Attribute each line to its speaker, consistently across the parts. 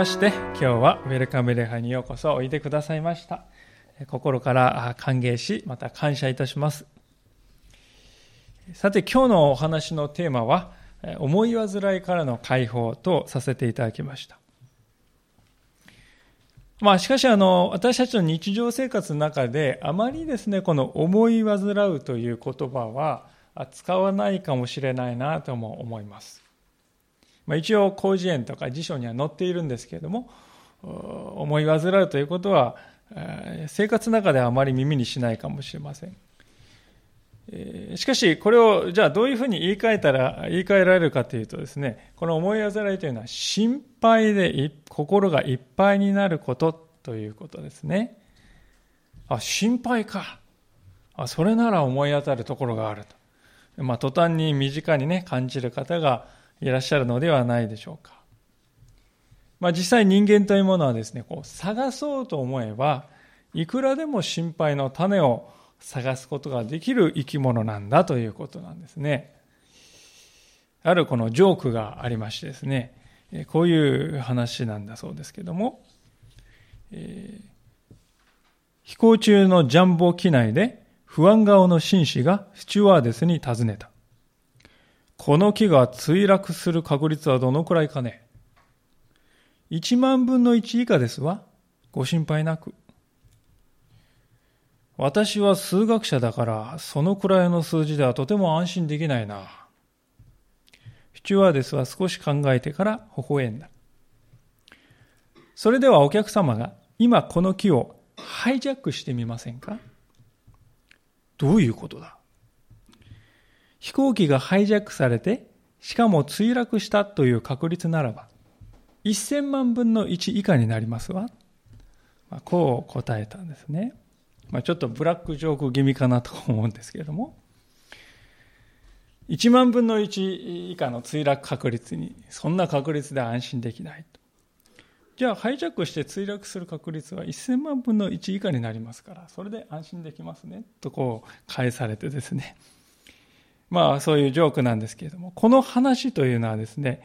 Speaker 1: まして今日はウェルカム礼拝にようこそおいでくださいました。心から歓迎しまた感謝いたします。さて今日のお話のテーマは思い煩いからの解放とさせていただきました。まあしかしあの私たちの日常生活の中であまりですねこの思い煩うという言葉は使わないかもしれないなとも思います。まあ、一応広辞苑とか辞書には載っているんですけれども思い煩うということは生活の中ではあまり耳にしないかもしれません。しかしこれをじゃあどういうふうに言い換えたら言い換えられるかというとですねこの思い煩いというのは心配で心がいっぱいになることということですね。あ心配か。あそれなら思い当たるところがあると、まあ、途端に身近にね感じる方がいらっしゃるのではないでしょうか。まあ、実際人間というものはですね、こう探そうと思えば、いくらでも心配の種を探すことができる生き物なんだということなんですね。あるこのジョークがありましてですね、こういう話なんだそうですけども、えー、飛行中のジャンボ機内で不安顔の紳士がスチュワーデスに尋ねた。この木が墜落する確率はどのくらいかね ?1 万分の1以下ですわ。ご心配なく。私は数学者だから、そのくらいの数字ではとても安心できないな。スチュワーデスは少し考えてから微笑んだ。それではお客様が今この木をハイジャックしてみませんか？どういうことだ？飛行機がハイジャックされて、しかも墜落したという確率ならば、1000万分の1以下になりますわ。まあ、こう答えたんですね。まあ、ちょっとブラックジョーク気味かなと思うんですけれども、1万分の1以下の墜落確率に、そんな確率で安心できないと。じゃあ、ハイジャックして墜落する確率は1000万分の1以下になりますから、それで安心できますね、とこう返されてですね。まあそういうジョークなんですけれども、この話というのはですね、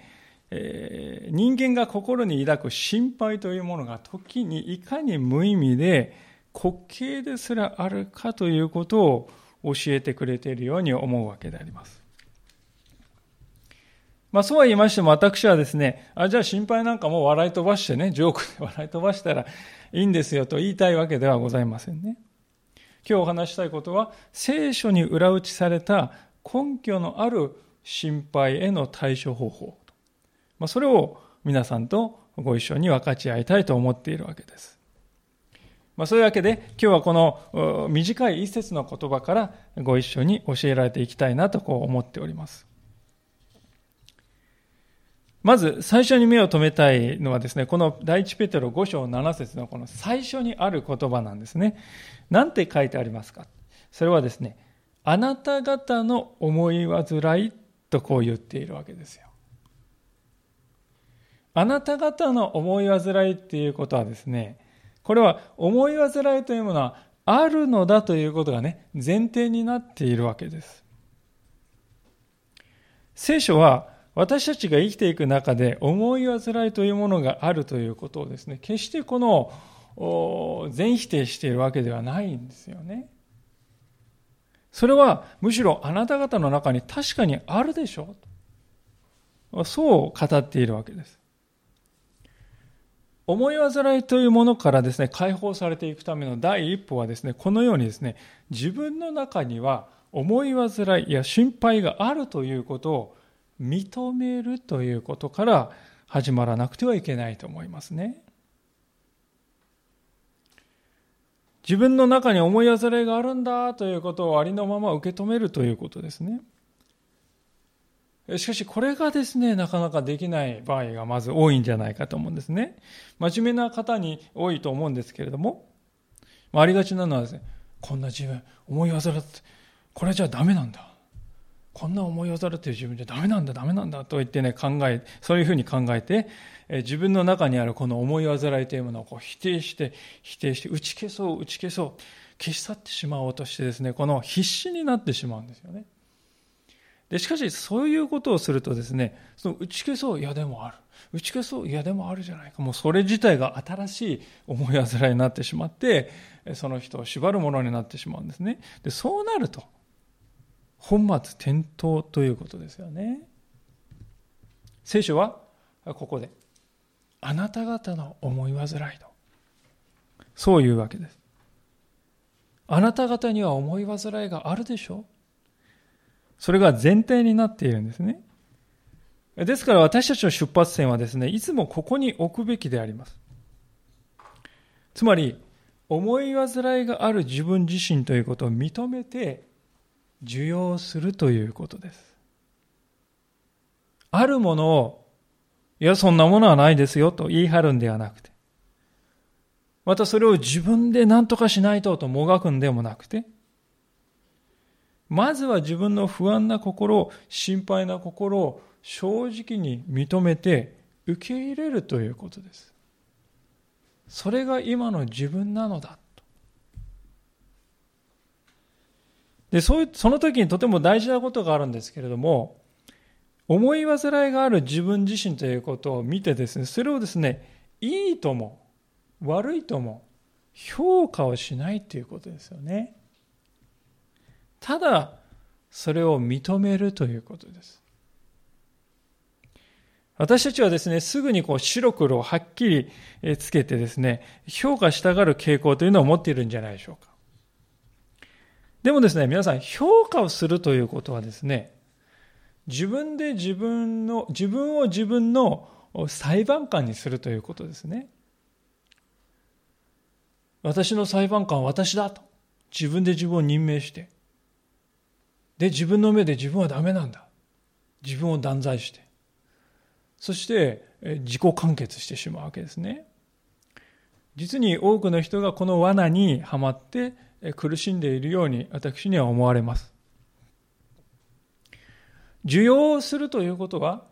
Speaker 1: えー、人間が心に抱く心配というものが時にいかに無意味で滑稽ですらあるかということを教えてくれているように思うわけであります。まあそうは言いましても私はですね、あ、じゃあ心配なんかもう笑い飛ばしてね、ジョークで 笑い飛ばしたらいいんですよと言いたいわけではございませんね。今日お話したいことは、聖書に裏打ちされた根拠のある心配への対処方法。まあ、それを皆さんとご一緒に分かち合いたいと思っているわけです。まあ、そういうわけで今日はこの短い一節の言葉からご一緒に教えられていきたいなとこう思っております。まず最初に目を留めたいのはですね、この第一ペテロ5章7節のこの最初にある言葉なんですね。なんて書いてありますか？それはですね、あなた方の思い煩いとこう言っているわけですよ。あなた方の思い煩いっていうことはですね、これは思い煩いというものはあるのだということがね、前提になっているわけです。聖書は私たちが生きていく中で思い煩いというものがあるということをですね、決してこの全否定しているわけではないんですよね。それはむしろあなた方の中に確かにあるでしょうそう語っているわけです。思い煩いというものからですね、解放されていくための第一歩はですね、このようにですね、自分の中には思い煩いや心配があるということを認めるということから始まらなくてはいけないと思いますね。自分の中に思い忘れがあるんだということをありのまま受け止めるということですね。しかしこれがですね、なかなかできない場合がまず多いんじゃないかと思うんですね。真面目な方に多いと思うんですけれども、まありがちなのはですね、こんな自分、思い煩って、これじゃダメなんだ。こんな思い煩っていう自分じゃダメなんだ、ダメなんだと言ってね、考え、そういうふうに考えて、自分の中にあるこの思い煩いというものをこう否定して、否定して、打ち消そう、打ち消そう、消し去ってしまおうとしてですね、この必死になってしまうんですよね。でしかし、そういうことをするとですね、その打ち消そう、いやでもある。打ち消そう、いやでもあるじゃないか。もうそれ自体が新しい思い煩いになってしまって、その人を縛るものになってしまうんですね。で、そうなると、本末転倒ということですよね。聖書は、ここで、あなた方の思い煩いと。そういうわけです。あなた方には思い煩いがあるでしょうそれが前提になっているんですね。ですから私たちの出発点はですね、いつもここに置くべきであります。つまり、思い煩いがある自分自身ということを認めて受容するということです。あるものを、いや、そんなものはないですよと言い張るんではなくて、またそれを自分で何とかしないとともがくんでもなくて、まずは自分の不安な心、心配な心を正直に認めて受け入れるということです。それが今の自分なのだと。で、そういう、その時にとても大事なことがあるんですけれども、思い煩いがある自分自身ということを見てですね、それをですね、いいとも悪いとも評価をしないということですよね。ただ、それを認めるということです。私たちはですね、すぐにこう白黒をはっきりつけてですね、評価したがる傾向というのを持っているんじゃないでしょうか。でもですね、皆さん、評価をするということはですね、自分で自分の、自分を自分の裁判官にするということですね。私の裁判官は私だと。自分で自分を任命して。で、自分の目で自分はダメなんだ。自分を断罪して。そして、自己完結してしまうわけですね。実に多くの人がこの罠にはまって苦しんでいるように私には思われます。受容するということは、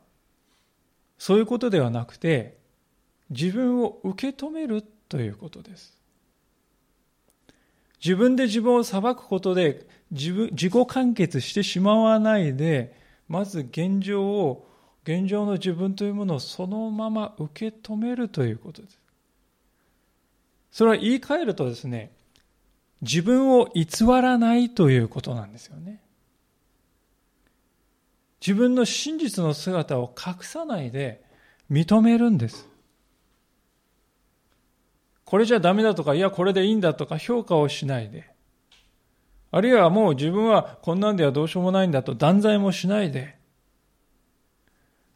Speaker 1: そういうことではなくて、自分を受け止めるということです。自分で自分を裁くことで自分自己完結してしまわないで、まず現状を、現状の自分というものをそのまま受け止めるということです。それは言い換えるとですね、自分を偽らないということなんですよね。自分の真実の姿を隠さないで認めるんです。これじゃダメだとか、いや、これでいいんだとか評価をしないで、あるいはもう自分はこんなんではどうしようもないんだと断罪もしないで、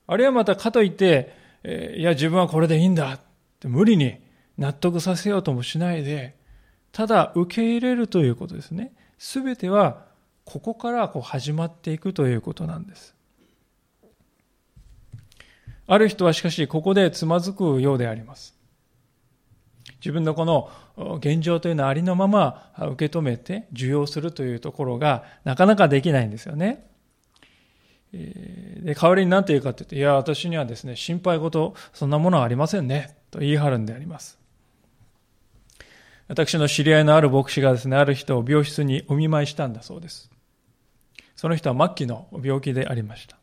Speaker 1: あるいはまたかといって、いや、自分はこれでいいんだって無理に納得させようともしないで、ただ受け入れるということですね。すべてはここからこう始まっていくということなんです。ある人はしかしここでつまずくようであります。自分のこの現状というのはありのまま受け止めて受容するというところがなかなかできないんですよね。で代わりに何て言うかというと、いや、私にはですね、心配事、そんなものはありませんね、と言い張るんであります。私の知り合いのある牧師がですね、ある人を病室にお見舞いしたんだそうです。その人は末期の病気でありました。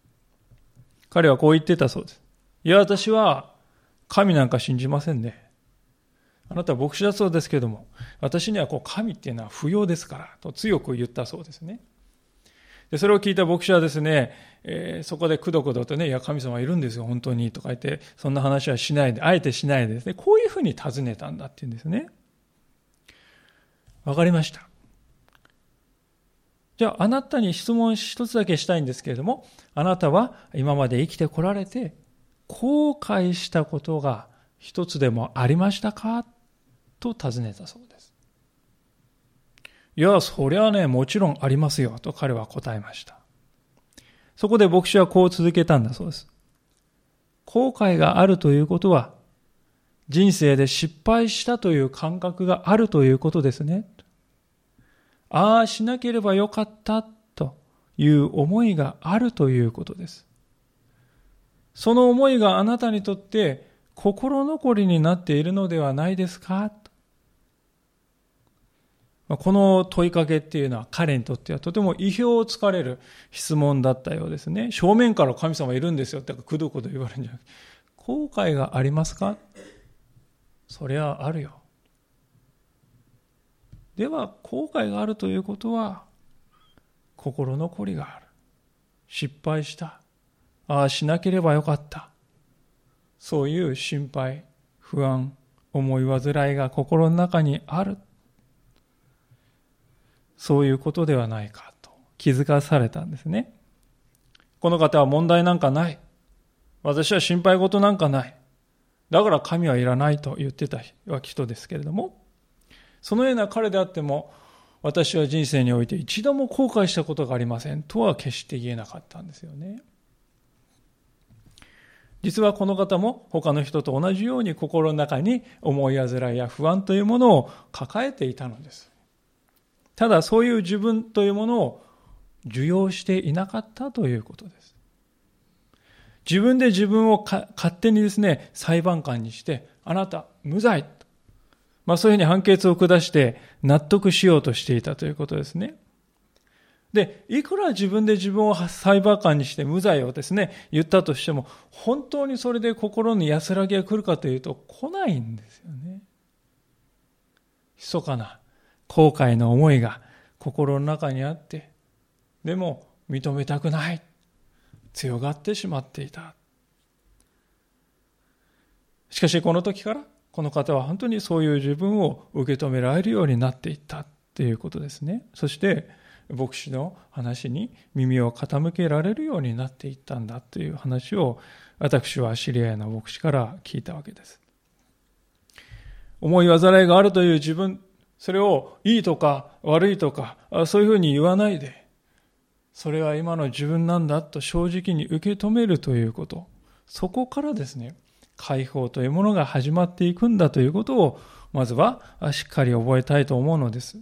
Speaker 1: 彼はこう言ってたそうです。いや、私は神なんか信じませんね。あなたは牧師だそうですけれども、私にはこう神っていうのは不要ですから、と強く言ったそうですね。でそれを聞いた牧師はですね、えー、そこでくどくどとね、いや、神様いるんですよ、本当に、とか言って、そんな話はしないで、あえてしないでですね、こういうふうに尋ねたんだっていうんですね。わかりました。じゃあ、あなたに質問一つだけしたいんですけれども、あなたは今まで生きてこられて、後悔したことが一つでもありましたか？と尋ねたそうです。いや、そりゃね、もちろんありますよ、と彼は答えました。そこで牧師はこう続けたんだそうです。後悔があるということは、人生で失敗したという感覚があるということですね。ああしなければよかったという思いがあるということです。その思いがあなたにとって心残りになっているのではないですか？この問いかけっていうのは彼にとってはとても意表をつかれる質問だったようですね。正面から神様いるんですよってくどくど言われるんじゃなくて、後悔がありますか？そりゃあるよ。では、後悔があるということは、心残りがある。失敗した。ああ、しなければよかった。そういう心配、不安、思い煩いが心の中にある。そういうことではないかと気づかされたんですね。この方は問題なんかない。私は心配事なんかない。だから神はいらないと言ってた人ですけれども、そのような彼であっても、私は人生において一度も後悔したことがありませんとは決して言えなかったんですよね。実はこの方も他の人と同じように心の中に思い煩いや不安というものを抱えていたのです。ただそういう自分というものを受容していなかったということです。自分で自分を勝手にですね、裁判官にして、あなた無罪。まあそういうふうに判決を下して納得しようとしていたということですね。で、いくら自分で自分を裁判官にして無罪をですね、言ったとしても、本当にそれで心に安らぎが来るかというと、来ないんですよね。密かな後悔の思いが心の中にあって、でも認めたくない。強がってしまっていた。しかしこの時からこの方は本当にそういう自分を受け止められるようになっていったということですね。そして牧師の話に耳を傾けられるようになっていったんだという話を私は知り合いの牧師から聞いたわけです。思い煩いがあるという自分、それをいいとか悪いとか、そういうふうに言わないで、それは今の自分なんだと正直に受け止めるということ。そこからですね、解放というものが始まっていくんだということを、まずはしっかり覚えたいと思うのです。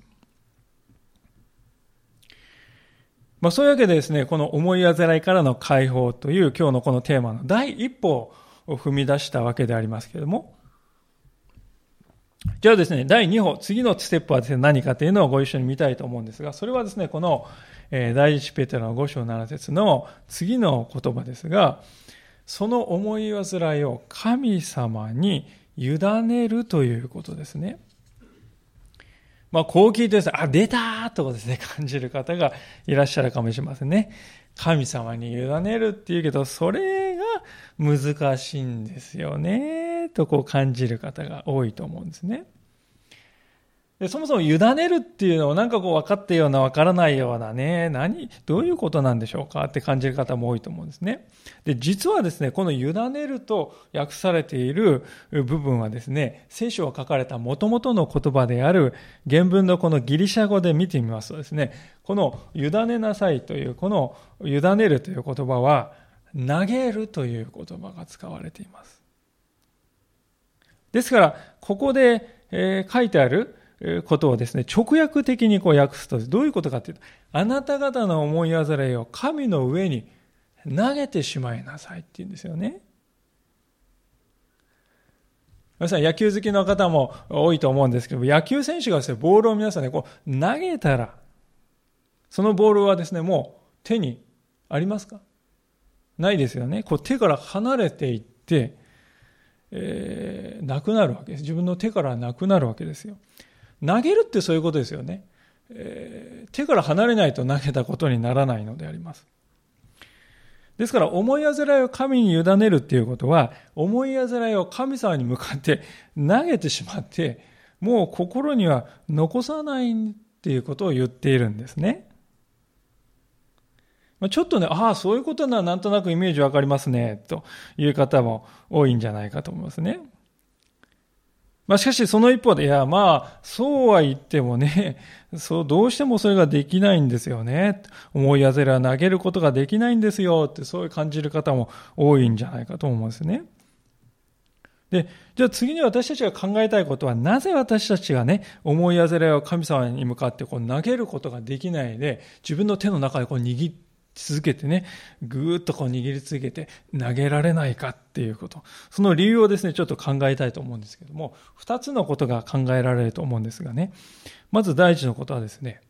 Speaker 1: まあ、そういうわけでですね、この思い煩いからの解放という今日のこのテーマの第一歩を踏み出したわけでありますけれども、じゃあですね、第2歩、次のステップはですね、何かというのをご一緒に見たいと思うんですが、それはですね、この、え第一ペテロの5章7節の次の言葉ですが、その思い煩いを神様に委ねるということですね。まあ、こう聞いてですね、あ、出たとかですね、感じる方がいらっしゃるかもしれませんね。神様に委ねるっていうけど、それが難しいんですよね、とこう感じる方が多いと思うんですね。でそもそも委ねるっていうのをなんかこう分かったような分からないようなね、何、どういうことなんでしょうかって感じる方も多いと思うんですね。で、実はですね、この委ねると訳されている部分はですね、聖書を書かれた元々の言葉である原文のこのギリシャ語で見てみますとですね、この委ねなさいという、この委ねるという言葉は、投げるという言葉が使われています。ですから、ここで、え、書いてあることをですね、直訳的にこう訳すと、どういうことかというと、あなた方の思い煩いを神の上に投げてしまいなさいって言うんですよね。皆さん野球好きの方も多いと思うんですけど、野球選手がですね、ボールを皆さんね、こう投げたら、そのボールはですね、もう手にありますか？ないですよね。こう手から離れていって、えー、なくなるわけです。自分の手からなくなるわけですよ。投げるってそういうことですよね。えー、手から離れないと投げたことにならないのであります。ですから思い煩いを神に委ねるっていうことは思い煩いを神様に向かって 投げてしまってもう心には残さないっていうことを言っているんですね。ちょっとね、ああ、そういうことならなんとなくイメージわかりますね、という方も多いんじゃないかと思いますね。まあ、しかしその一方で、いや、まあ、そうは言ってもね、そう、どうしてもそれができないんですよね。思いやぜら投げることができないんですよって、そういう感じる方も多いんじゃないかと思うんですね。で、じゃあ次に私たちが考えたいことは、なぜ私たちがね、思いやぜらを神様に向かってこう投げることができないで、自分の手の中でこう握って続けてね、ぐーっとこう握り続けて投げられないかっていうこと。その理由をですね、ちょっと考えたいと思うんですけども、二つのことが考えられると思うんですがね。まず第一のことはですね、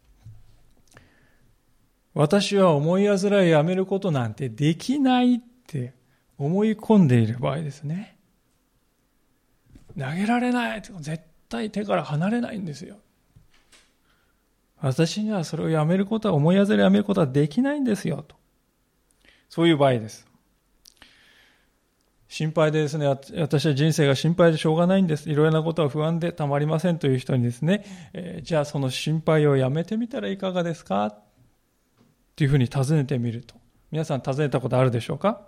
Speaker 1: 私は思い煩いをやめることなんてできないって思い込んでいる場合ですね。投げられない絶対手から離れないんですよ。私にはそれをやめることは、思いやずれやめることはできないんですよ、と。そういう場合です。心配でですね、私は人生が心配でしょうがないんです。いろいろなことは不安でたまりませんという人にですね、えー、じゃあその心配をやめてみたらいかがですか？っていうふうに尋ねてみると。皆さん尋ねたことあるでしょうか？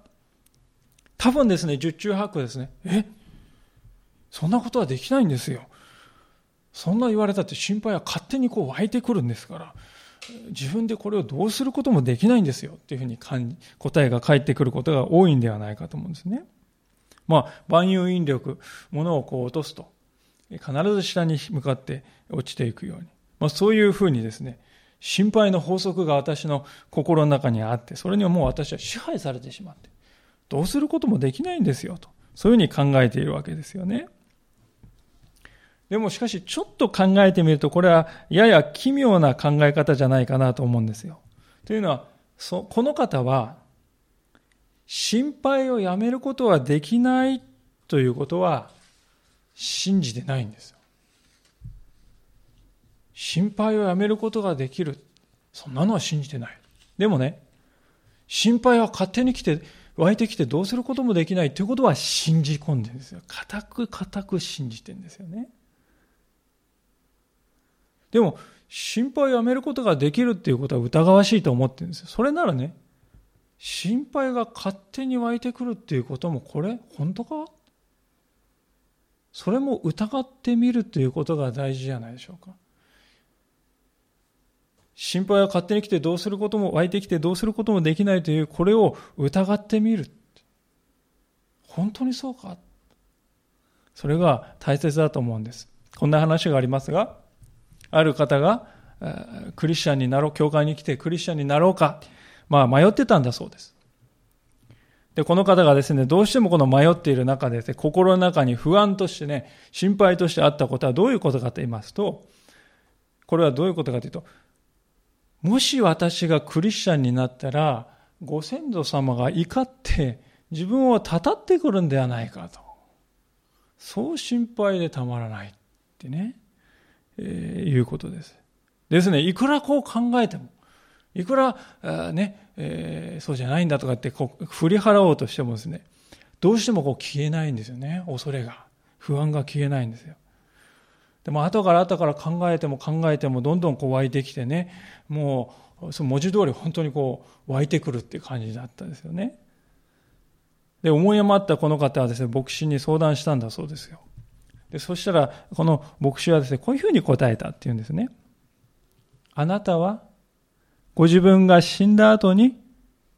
Speaker 1: 多分ですね、十中八九ですね、え？そんなことはできないんですよ。そんな言われたって心配は勝手にこう湧いてくるんですから、自分でこれをどうすることもできないんですよっていうふうに答えが返ってくることが多いんではないかと思うんですね。まあ、万有引力、物をこう落とすと、必ず下に向かって落ちていくように。まあ、そういうふうにですね、心配の法則が私の心の中にあって、それにはもう私は支配されてしまって、どうすることもできないんですよと。そういうふうに考えているわけですよね。でもしかしちょっと考えてみるとこれはやや奇妙な考え方じゃないかなと思うんですよ。というのはそこの方は心配をやめることはできないということは信じてないんですよ。心配をやめることができる。そんなのは信じてない。でもね、心配は勝手に来て、湧いてきてどうすることもできないということは信じ込んでるんですよ。固く固く信じてるんですよね。でも、心配をやめることができるっていうことは疑わしいと思ってるんですよ。それならね、心配が勝手に湧いてくるっていうことも、これ、本当か？それも疑ってみるということが大事じゃないでしょうか。心配は勝手に来てどうすることも、湧いてきてどうすることもできないという、これを疑ってみる。本当にそうか？それが大切だと思うんです。こんな話がありますが、ある方がクリスチャンになろう、教会に来てクリスチャンになろうか、まあ迷ってたんだそうです。で、この方がですね、どうしてもこの迷っている中で、ね、心の中に不安としてね、心配としてあったことはどういうことかと言いますと、これはどういうことかというと、もし私がクリスチャンになったら、ご先祖様が怒って自分をたたってくるんではないかと。そう心配でたまらないってね。えー、いうことです。ですね、いくらこう考えても、いくら、あね、えー、そうじゃないんだとかってこう振り払おうとしてもですね、どうしてもこう消えないんですよね、恐れが。不安が消えないんですよ。でも後から後から考えても考えてもどんどんこう湧いてきてね、もうその文字通り本当にこう湧いてくるっていう感じだったんですよね。で、思い余ったこの方はですね、牧師に相談したんだそうですよ。でそしたら、この牧師はですね、こういうふうに答えたっていうんですね。あなたは、ご自分が死んだ後に、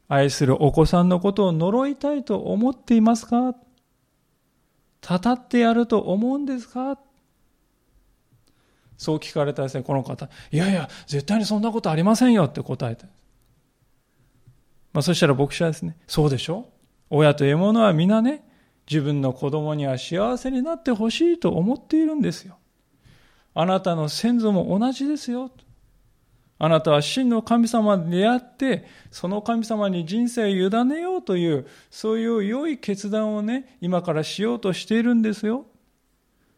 Speaker 1: 愛するお子さんのことを呪いたいと思っていますか？たたってやると思うんですか？そう聞かれたですね、この方。いやいや、絶対にそんなことありませんよって答えた。まあ、そしたら牧師はですね、そうでしょ？親と獲物は皆ね、自分の子供には幸せになってほしいと思っているんですよ。あなたの先祖も同じですよ。あなたは真の神様に出会って、その神様に人生を委ねようという、そういう良い決断をね、今からしようとしているんですよ。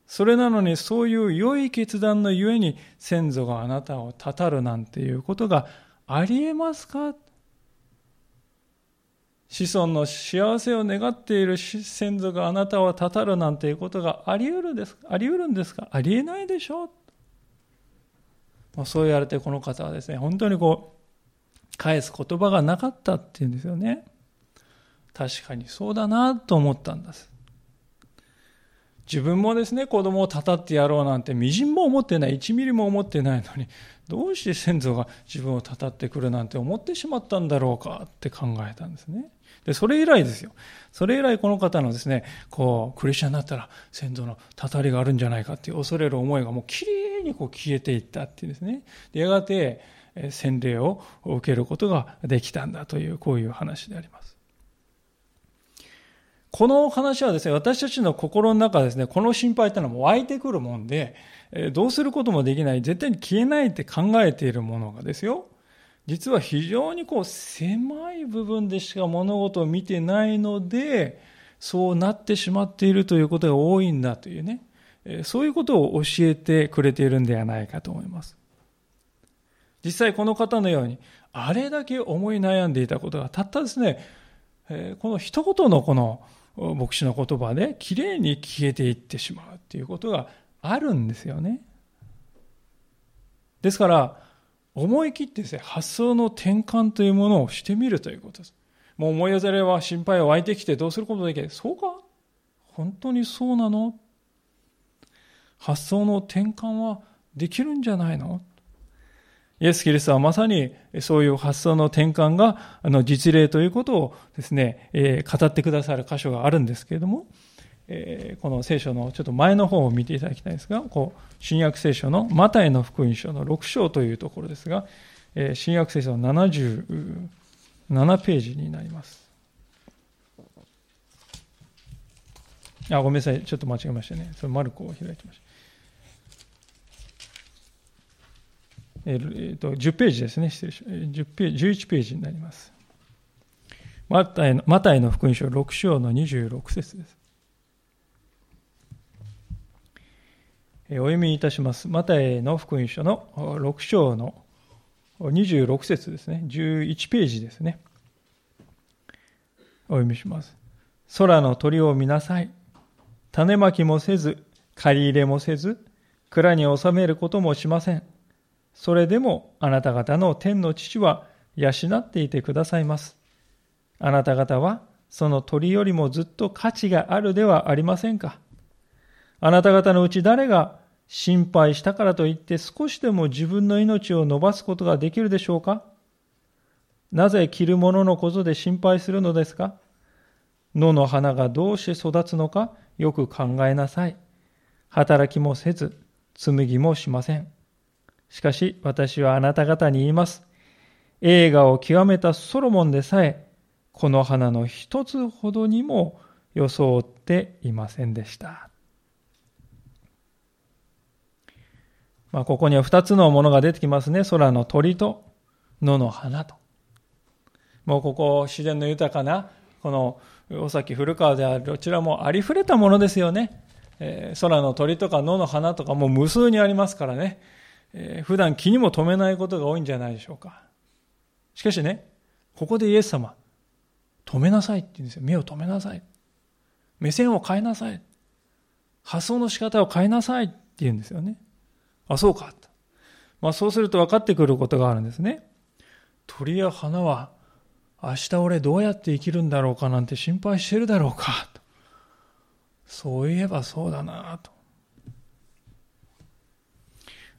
Speaker 1: それなのに、そういう良い決断のゆえに、先祖があなたをたたるなんていうことがありえますか？子孫の幸せを願っている先祖があなたをたたるなんていうことがあり得るんですあり得るんですか？ありえないでしょう。そう言われてこの方はですね本当にこう返す言葉がなかったっていうんですよね。確かにそうだなと思ったんです。自分もですね子供をたたってやろうなんてみじんも思ってない1ミリも思ってないのにどうして先祖が自分をたたってくるなんて思ってしまったんだろうかって考えたんですね。で、それ以来ですよ。それ以来この方のですね、こう、クリスチャンになったら先祖のたたりがあるんじゃないかっていう恐れる思いがもうきれいにこう消えていったっていうですね。で、やがて、洗礼を受けることができたんだという、こういう話であります。この話はですね、私たちの心の中ですね、この心配っていうのは湧いてくるもんで、どうすることもできない、絶対に消えないって考えているものがですよ、実は非常にこう狭い部分でしか物事を見てないので、そうなってしまっているということが多いんだというね、そういうことを教えてくれているんではないかと思います。実際この方のように、あれだけ思い悩んでいたことが、たったですね、この一言のこの牧師の言葉できれいに消えていってしまうということがあるんですよね。ですから、思い切ってですね、発想の転換というものをしてみるということです。もう思いざれは心配湧いてきてどうすることできない。そうか？本当にそうなの？発想の転換はできるんじゃないの？イエス・キリストはまさにそういう発想の転換があの実例ということをですね、え、語ってくださる箇所があるんですけれども、えー、この聖書のちょっと前の方を見ていただきたいんですが、こう新約聖書のマタイの福音書の6章というところですが、えー、新約聖書の77ページになります。あ、ごめんなさい。ちょっと間違えましたね。それマルコを開いてました。えー、と10ページですね、失礼し10ページ、11ページになります。マタイのマタイの福音書6章の26節です。お読みいたします。マタイの福音書の6章の26節ですね。11ページですね。お読みします。空の鳥を見なさい。種まきもせず、借り入れもせず、蔵に収めることもしません。それでもあなた方の天の父は養っていてくださいます。あなた方はその鳥よりもずっと価値があるではありませんか。あなた方のうち誰が心配したからといって少しでも自分の命を伸ばすことができるでしょうか？なぜ着るもののことで心配するのですか？野の花がどうして育つのか？よく考えなさい。働きもせず、紡ぎもしません。しかし私はあなた方に言います。映画を極めたソロモンでさえ、この花の一つほどにも装っていませんでした。まあ、ここには二つのものが出てきますね。空の鳥と野の花と。もうここ自然の豊かな、この尾崎古川であるどちらもありふれたものですよね。えー、空の鳥とか野の花とかもう無数にありますからね。えー、普段気にも留めないことが多いんじゃないでしょうか。しかしね、ここでイエス様、止めなさいって言うんですよ。目を止めなさい。目線を変えなさい。発想の仕方を変えなさいって言うんですよね。あ、そうか。まあそうすると分かってくることがあるんですね。鳥や花は明日俺どうやって生きるんだろうかなんて心配してるだろうか。そういえばそうだなと。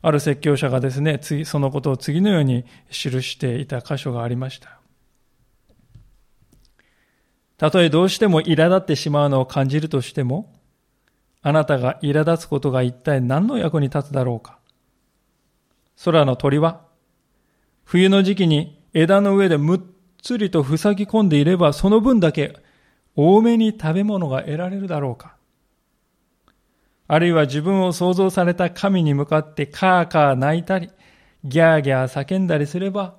Speaker 1: ある説教者がですね、次、そのことを次のように記していた箇所がありました。たとえどうしても苛立ってしまうのを感じるとしても、あなたが苛立つことが一体何の役に立つだろうか。空の鳥は、冬の時期に枝の上でむっつりと塞ぎ込んでいれば、その分だけ多めに食べ物が得られるだろうか。あるいは自分を創造された神に向かってカーカー泣いたり、ギャーギャー叫んだりすれば、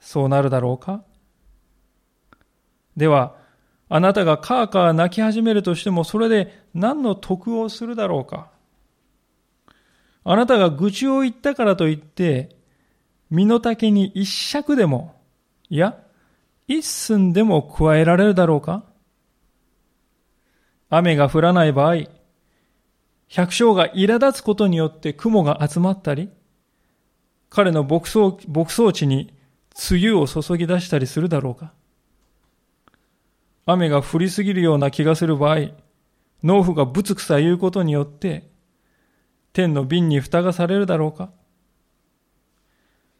Speaker 1: そうなるだろうかでは、あなたがカーカー泣き始めるとしても、それで何の得をするだろうかあなたが愚痴を言ったからといって、身の丈に一尺でも、いや、一寸でも加えられるだろうか？雨が降らない場合、百姓が苛立つことによって雲が集まったり、彼の牧草牧草地に梅雨を注ぎ出したりするだろうか？雨が降りすぎるような気がする場合、農夫がぶつくさ言うことによって、天の瓶に蓋がされるだろうか？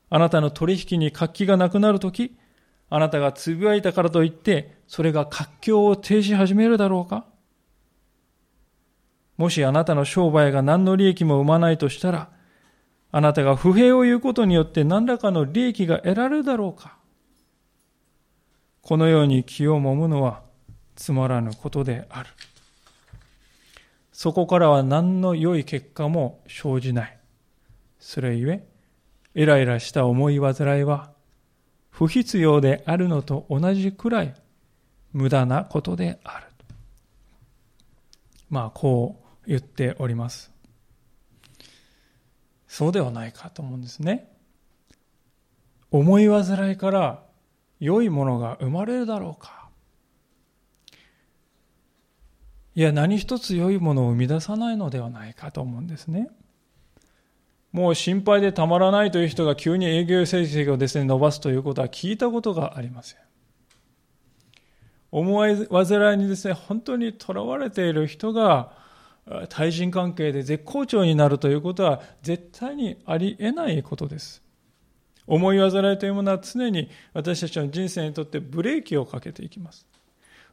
Speaker 1: あなたの取引に活気がなくなるとき、あなたがつぶやいたからといって、それが活況を停止始めるだろうか？もしあなたの商売が何の利益も生まないとしたら、あなたが不平を言うことによって何らかの利益が得られるだろうか？このように気をもむのはつまらぬことである。そこからは何の良い結果も生じない。それゆえ、イライラした思い煩いは不必要であるのと同じくらい無駄なことである。まあ、こう言っております。そうではないかと思うんですね。思い煩いから良いものが生まれるだろうか。いや、何一つ良いものを生み出さないのではないかと思うんですね。もう心配でたまらないという人が急に営業成績をですね、伸ばすということは聞いたことがありません。思い煩いにですね、本当にとらわれている人が、対人関係で絶好調になるということは絶対にありえないことです。思い煩いというものは常に私たちの人生にとってブレーキをかけていきます。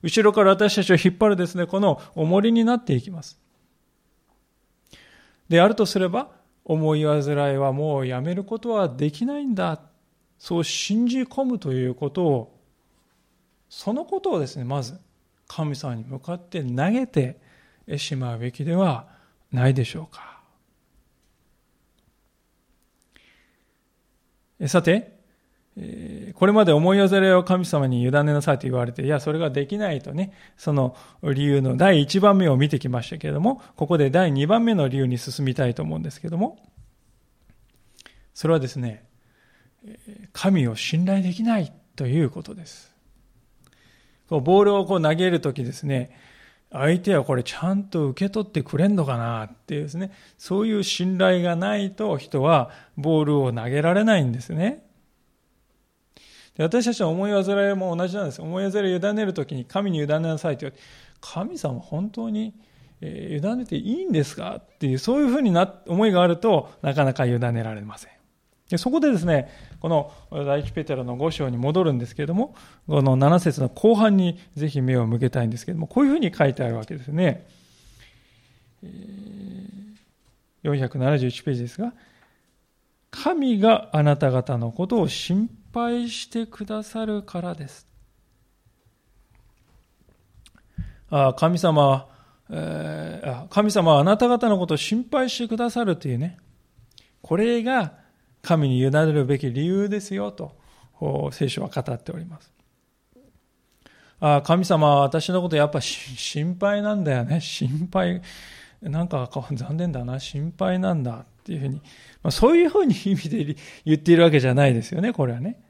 Speaker 1: 後ろから私たちを引っ張るですね、この重りになっていきます。であるとすれば、思い煩いはもうやめることはできないんだ。そう信じ込むということを、そのことをですね、まず神様に向かって投げてしまうべきではないでしょうか。さて、これまで思い煩いを神様に委ねなさいと言われて、いや、それができないとね、その理由の第1番目を見てきましたけれども、ここで第2番目の理由に進みたいと思うんですけども、それはですね、神を信頼できないということです。こうボールをこう投げるときですね、相手はこれちゃんと受け取ってくれんのかなっていうですね、そういう信頼がないと人はボールを投げられないんですね。で私たちの思い煩いも同じなんです。思い煩いを委ねるときに神に委ねなさいと言われて、神様本当に、え委ねていいんですか？っていう、そういうふうにな思いがあるとなかなか委ねられません。でそこでですね、この第一ペテロの5章に戻るんですけれども、この7節の後半にぜひ目を向けたいんですけれども、こういうふうに書いてあるわけですね。471ページですが、神があなた方のことを心配してくださるからです。あ神様、えー、神様はあなた方のことを心配してくださるというね、これが神に委ねるべき理由ですよと聖書は語っております。あ神様は私のことやっぱ心配なんだよね。心配。なんか残念だな。心配なんだっていうふうに。まあ、そういうふうに意味で言っているわけじゃないですよね。これはね。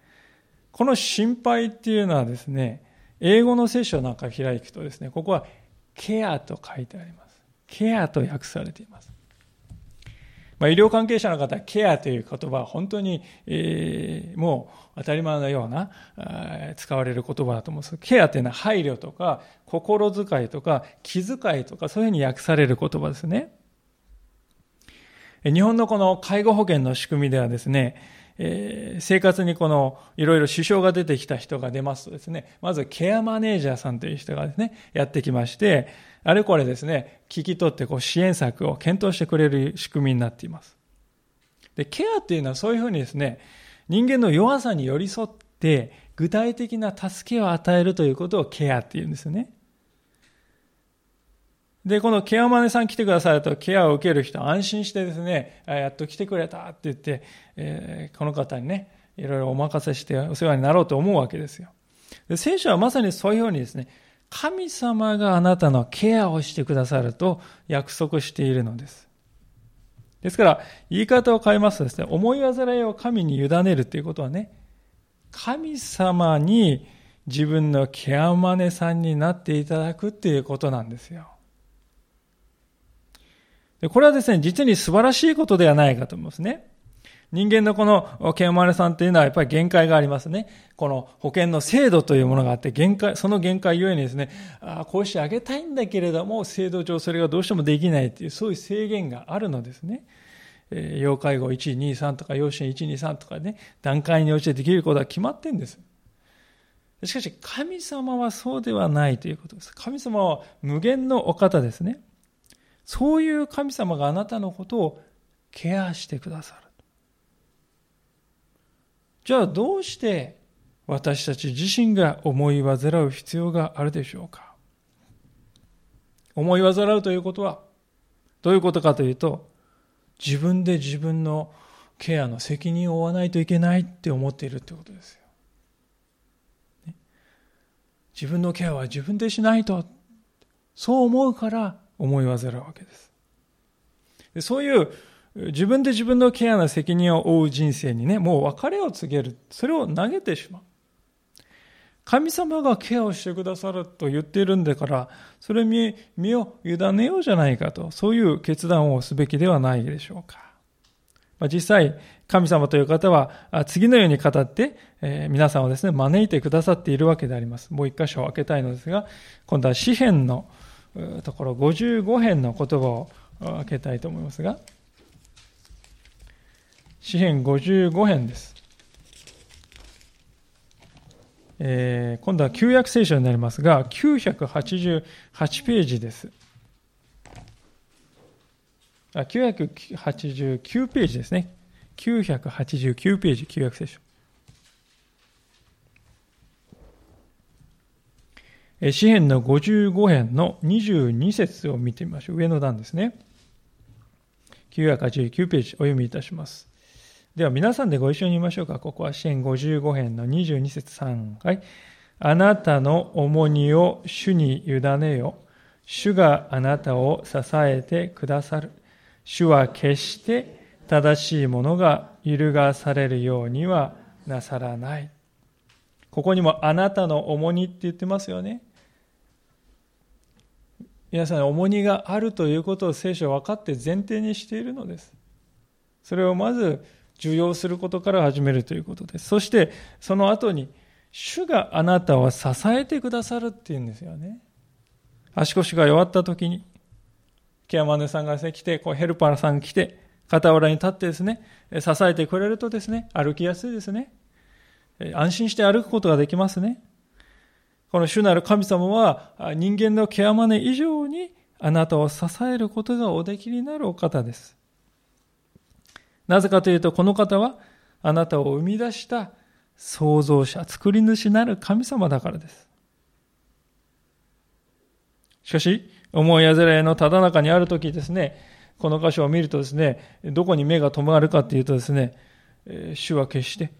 Speaker 1: この心配っていうのはですね、英語の聖書なんか開くとですね、ここはケアと書いてあります。ケアと訳されています。まあ、医療関係者の方はケアという言葉は本当に、えー、もう当たり前のような使われる言葉だと思うんです。ケアというのは配慮とか心遣いとか気遣いとかそういうふうに訳される言葉ですね。日本のこの介護保険の仕組みではですね、えー、生活にこのいろいろ支障が出てきた人が出ますとですね、まずケアマネージャーさんという人がですね、やってきまして、あれこれですね、聞き取ってこう支援策を検討してくれる仕組みになっています。で、ケアっていうのはそういうふうにですね、人間の弱さに寄り添って具体的な助けを与えるということをケアっていうんですよね。で、このケアマネさん来てくださると、ケアを受ける人安心してですね、やっと来てくれたって言って、えー、この方にね、いろいろお任せしてお世話になろうと思うわけですよ。で聖書はまさにそういうふうにですね、神様があなたのケアをしてくださると約束しているのです。ですから、言い方を変えますとですね、思い煩いを神に委ねるということはね、神様に自分のケアマネさんになっていただくっていうことなんですよ。でこれはですね、実に素晴らしいことではないかと思いますね。人間のこのケンマネさんっていうのはやっぱり限界がありますね。この保険の制度というものがあって、限界、その限界ゆえにですね、ああ、こうしてあげたいんだけれども、制度上それがどうしてもできないっていう、そういう制限があるのですね。えー、要介護1、2、3とか、要支援1、2、3とかね、段階に応じてできることは決まってんです。しかし、神様はそうではないということです。神様は無限のお方ですね。そういう神様があなたのことをケアしてくださる。じゃあどうして私たち自身が思い煩う必要があるでしょうか？思い煩うということはどういうことかというと自分で自分のケアの責任を負わないといけないって思っているということですよ。自分のケアは自分でしないとそう思うから思い煩うわけです。でそういう自分で自分のケアの責任を負う人生にね、もう別れを告げる。それを投げてしまう。神様がケアをしてくださると言っているんだから、それに身を委ねようじゃないかと、そういう決断をすべきではないでしょうか。まあ、実際、神様という方は、次のように語って、えー、皆さんをですね、招いてくださっているわけであります。もう一箇所開けたいのですが、今度は詩篇のところ55編の言葉を開けたいと思いますが、詩編55編です。えー、今度は旧約聖書になりますが、988ページです。あ、989ページですね。989ページ、旧約聖書。詩篇の55編の22節を見てみましょう。上の段ですね。989ページお読みいたします。では皆さんでご一緒に言いましょうか。ここは詩篇55編の22節3回。あなたの重荷を主に委ねよ。主があなたを支えてくださる。主は決して正しいものが揺るがされるようにはなさらない。ここにもあなたの重荷って言ってますよね。皆さん重荷があるということを聖書は分かって前提にしているのです。それをまず受容することから始めるということです。そしてその後に主があなたを支えてくださるっていうんですよね。足腰が弱った時に、ケアマネさんが、来て、こうヘルパーさんが来て、傍らに立ってですね、支えてくれるとですね、歩きやすいですね。安心して歩くことができますね。この主なる神様は人間のケアマネ以上にあなたを支えることがおできになるお方です。なぜかというと、この方はあなたを生み出した創造者、作り主なる神様だからです。しかし、思いやずれのただ中にあるときですね、この箇所を見るとですね、どこに目が止まるかっていうとですね、主は決して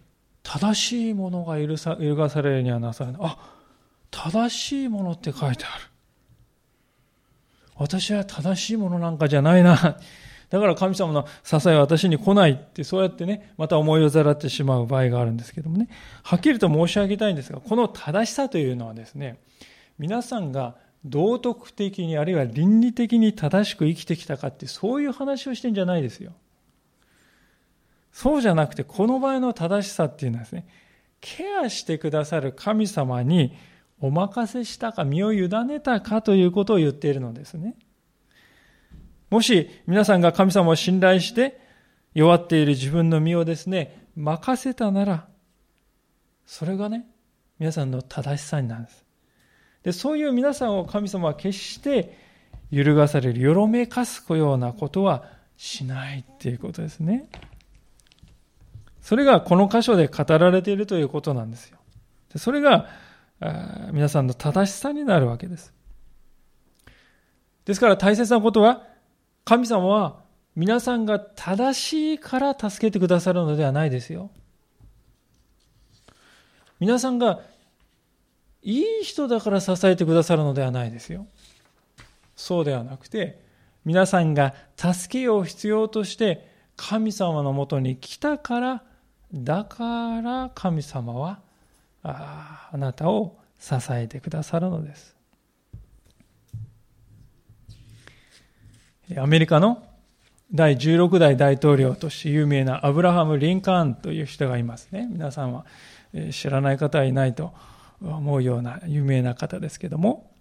Speaker 1: 正しいものが許さ揺るがされるにはなされない。あ正しいものって書いてある。私は正しいものなんかじゃないな。だから神様の支えは私に来ないって、そうやってね、また思いをざらってしまう場合があるんですけどもね。はっきりと申し上げたいんですが、この正しさというのはですね、皆さんが道徳的に、あるいは倫理的に正しく生きてきたかって、そういう話をしてんじゃないですよ。そうじゃなくて、この場合の正しさっていうのはですね、ケアしてくださる神様にお任せしたか、身を委ねたかということを言っているのですね。もし皆さんが神様を信頼して弱っている自分の身をですね、任せたなら、それがね、皆さんの正しさになるんです。で、そういう皆さんを神様は決して揺るがされる、よろめかすようなことはしないっていうことですね。それがこの箇所で語られているということなんですよ。それが皆さんの正しさになるわけです。ですから大切なことは、神様は皆さんが正しいから助けてくださるのではないですよ。皆さんがいい人だから支えてくださるのではないですよ。そうではなくて、皆さんが助けを必要として神様のもとに来たから、だから神様はああなたを支えてくださるのです。アメリカの第16代大統領として有名なアブラハム・リンカーンという人がいますね。皆さんは知らない方はいないと思うような有名な方ですけども、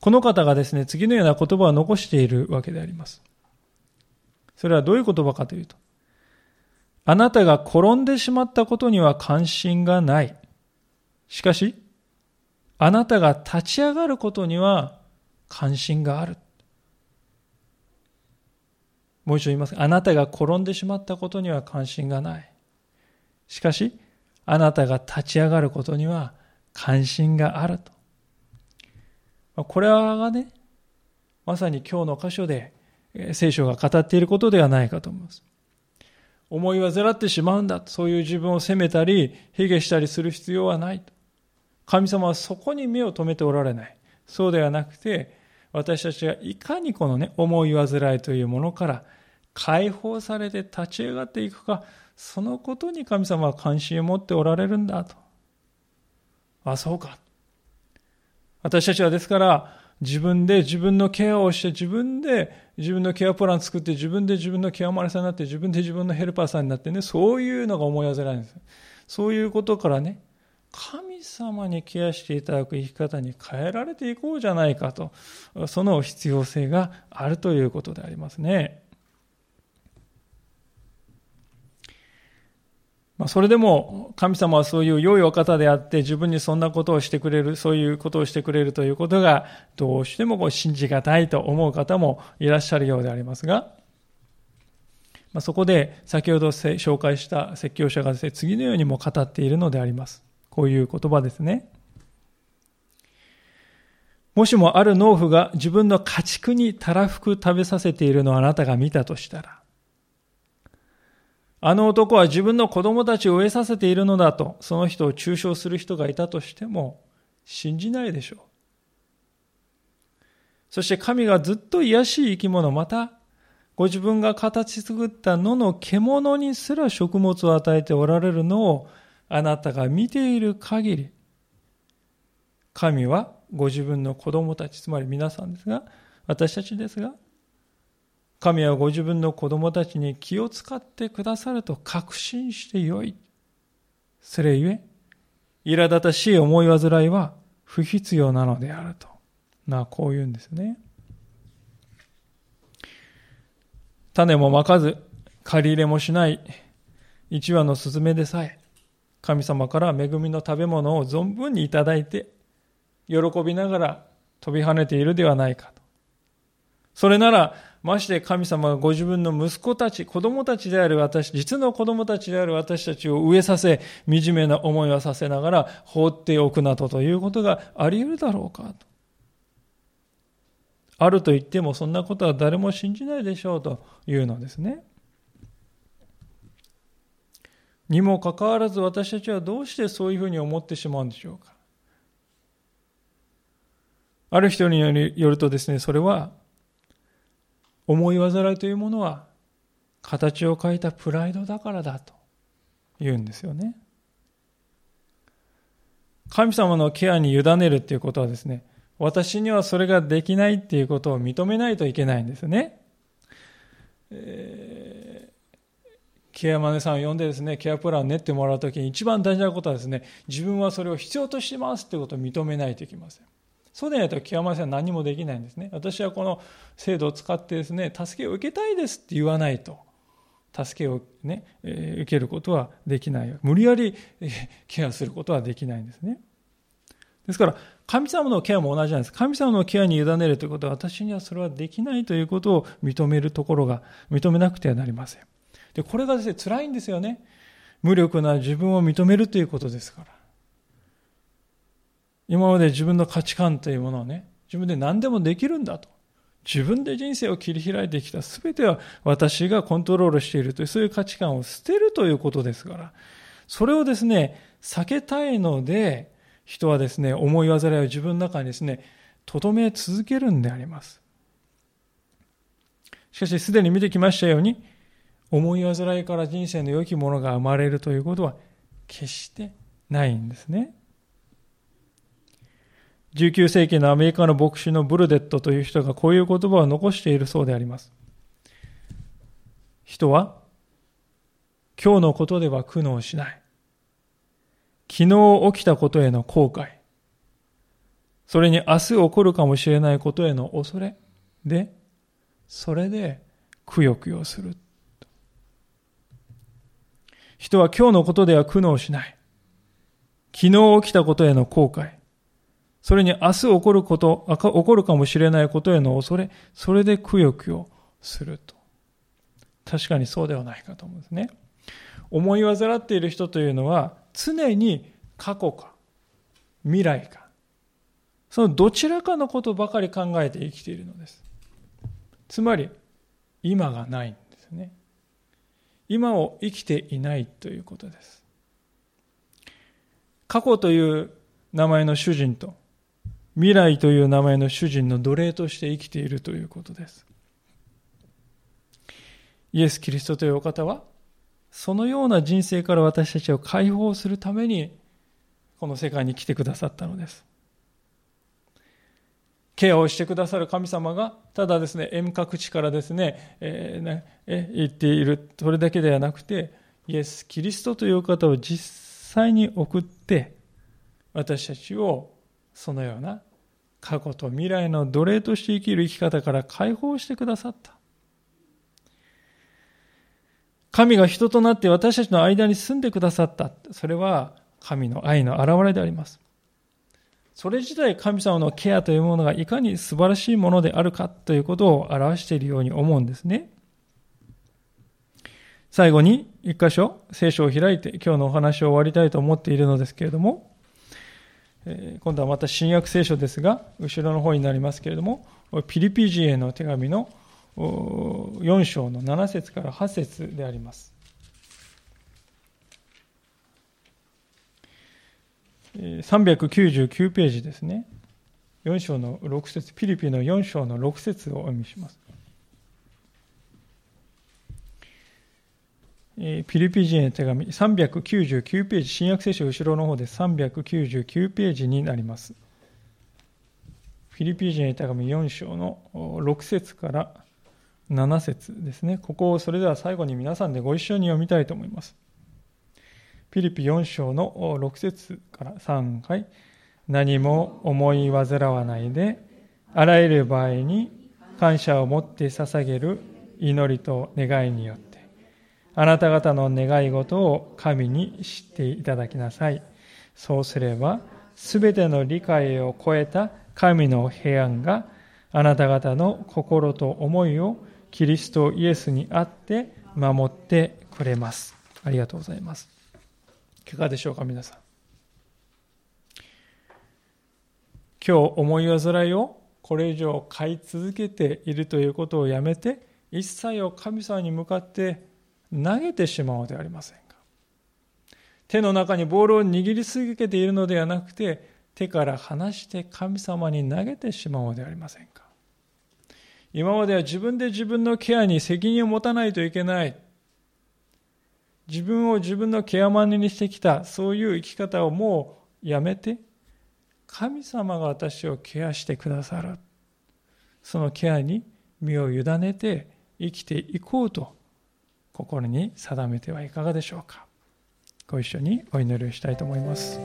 Speaker 1: この方がですね、次のような言葉を残しているわけであります。それはどういう言葉かというと、あなたが転んでしまったことには関心がない。しかし、あなたが立ち上がることには関心がある。もう一度言います。あなたが転んでしまったことには関心がない。しかし、あなたが立ち上がることには関心があると。これはね、まさに今日の箇所で聖書が語っていることではないかと思います。思い煩ってしまうんだ。そういう自分を責めたり、卑下したりする必要はないと。神様はそこに目を留めておられない。そうではなくて、私たちがいかにこのね、思い煩いというものから解放されて立ち上がっていくか、そのことに神様は関心を持っておられるんだと。あ、そうか。私たちはですから、自分で自分のケアをして、自分で自分のケアプラン作って、自分で自分のケアマネさんになって、自分で自分のヘルパーさんになってね、そういうのが思い煩いんです。そういうことからね、神様にケアしていただく生き方に変えられていこうじゃないかと、その必要性があるということでありますね。まあ、それでも神様はそういう良いお方であって自分にそんなことをしてくれる、そういうことをしてくれるということがどうしてもこう信じがたいと思う方もいらっしゃるようでありますが、まあ、そこで先ほど紹介した説教者がですね、次のようにも語っているのであります。こういう言葉ですね。もしもある農夫が自分の家畜にたらふく食べさせているのをあなたが見たとしたら、あの男は自分の子供たちを飢えさせているのだと、その人を中傷する人がいたとしても、信じないでしょう。そして神がずっと癒しい生き物、また、ご自分が形作った野の獣にすら食物を与えておられるのを、あなたが見ている限り、神はご自分の子供たち、つまり皆さんですが、私たちですが、神はご自分の子供たちに気を使ってくださると確信してよい。それゆえ、苛立たしい思い煩いは不必要なのであると。な、こう言うんですね。種もまかず、借り入れもしない一羽のスズメでさえ、神様から恵みの食べ物を存分にいただいて、喜びながら飛び跳ねているではないかと。それなら、まして神様がご自分の息子たち、子供たちである私、実の子供たちである私たちを飢えさせ、惨めな思いをさせながら放っておくなどということがあり得るだろうかと。あると言ってもそんなことは誰も信じないでしょうというのですね。にもかかわらず私たちはどうしてそういうふうに思ってしまうんでしょうか？ある人によるとですね、それは思い煩いというものは形を変えたプライドだからだと言うんですよね。神様のケアに委ねるっていうことはですね、私にはそれができないっていうことを認めないといけないんですね。えー、ケアマネさんを呼んでですね、ケアプランを練ってもらうときに一番大事なことはですね、自分はそれを必要としてますってことを認めないといけません。そうでないと極まりは何もできないんですね。私はこの制度を使ってですね、助けを受けたいですって言わないと、助けをね、え、受けることはできない。無理やり、え、ケアすることはできないんですね。ですから、神様のケアも同じなんです。神様のケアに委ねるということは、私にはそれはできないということを認めるところが、認めなくてはなりません。で、これがですね、辛いんですよね。無力な自分を認めるということですから。今まで自分の価値観というものをね、自分で何でもできるんだと。自分で人生を切り開いてきた全ては私がコントロールしているというそういう価値観を捨てるということですから、それをですね、避けたいので、人はですね、思い煩いを自分の中にですね、留め続けるんであります。しかし、すでに見てきましたように、思い煩いから人生の良きものが生まれるということは決してないんですね。19世紀のアメリカの牧師のブルデットという人がこういう言葉を残しているそうであります。人は今日のことでは苦悩しない。昨日起きたことへの後悔。それに明日起こるかもしれないことへの恐れ。で、それでくよくよする。人は今日のことでは苦悩しない。昨日起きたことへの後悔。それに明日起こること、起こるかもしれないことへの恐れ、それでくよくよすると。確かにそうではないかと思うんですね。思い煩っている人というのは、常に過去か未来かそのどちらかのことばかり考えて生きているのですつまり今がないんですね今を生きていないということです。過去という名前の主人と未来という名前の主人の奴隷として生きているということです。イエス・キリストというお方はそのような人生から私たちを解放するためにこの世界に来てくださったのです。ケアをしてくださる神様が、ただですね、遠隔地からですね、えー、え言っている、それだけではなくて、イエス・キリストという方を実際に送って、私たちをそのような過去と未来の奴隷として生きる生き方から解放してくださった。神が人となって私たちの間に住んでくださった。それは神の愛の表れであります。それ自体神様のケアというものがいかに素晴らしいものであるかということを表しているように思うんですね。最後に一箇所聖書を開いて今日のお話を終わりたいと思っているのですけれども、今度はまた新約聖書ですが後ろの方になりますけれどもピリピ人への手紙の4章の7節から8節であります。399ページですね。4章の6節ピリピの4章の6節をお読みします。ピリピ人へ手紙399ページ、新約聖書後ろの方で399ページになります。フィリピ人へ手紙4章の6節から7節ですね。ここをそれでは最後に皆さんでご一緒に読みたいと思います。ピリピ4章の6節から3回、何も思い煩わないで、あらゆる場合に感謝を持って捧げる祈りと願いによって、あなた方の願い事を神に知っていただきなさい。そうすれば、すべての理解を超えた神の平安があなた方の心と思いをキリストイエスにあって守ってくれます。ありがとうございます。いかがでしょうか、皆さん。今日思い煩いをこれ以上買い続けているということをやめて、一切を神様に向かって投げてしまおうではありませんか。手の中にボールを握り続けているのではなくて、手から離して神様に投げてしまおうではありませんか。今までは自分で自分のケアに責任を持たないといけない。自分を自分のケアマネにしてきたそういう生き方をもうやめて神様が私をケアしてくださるそのケアに身を委ねて生きていこうと心に定めてはいかがでしょうかご一緒にお祈りをしたいと思います。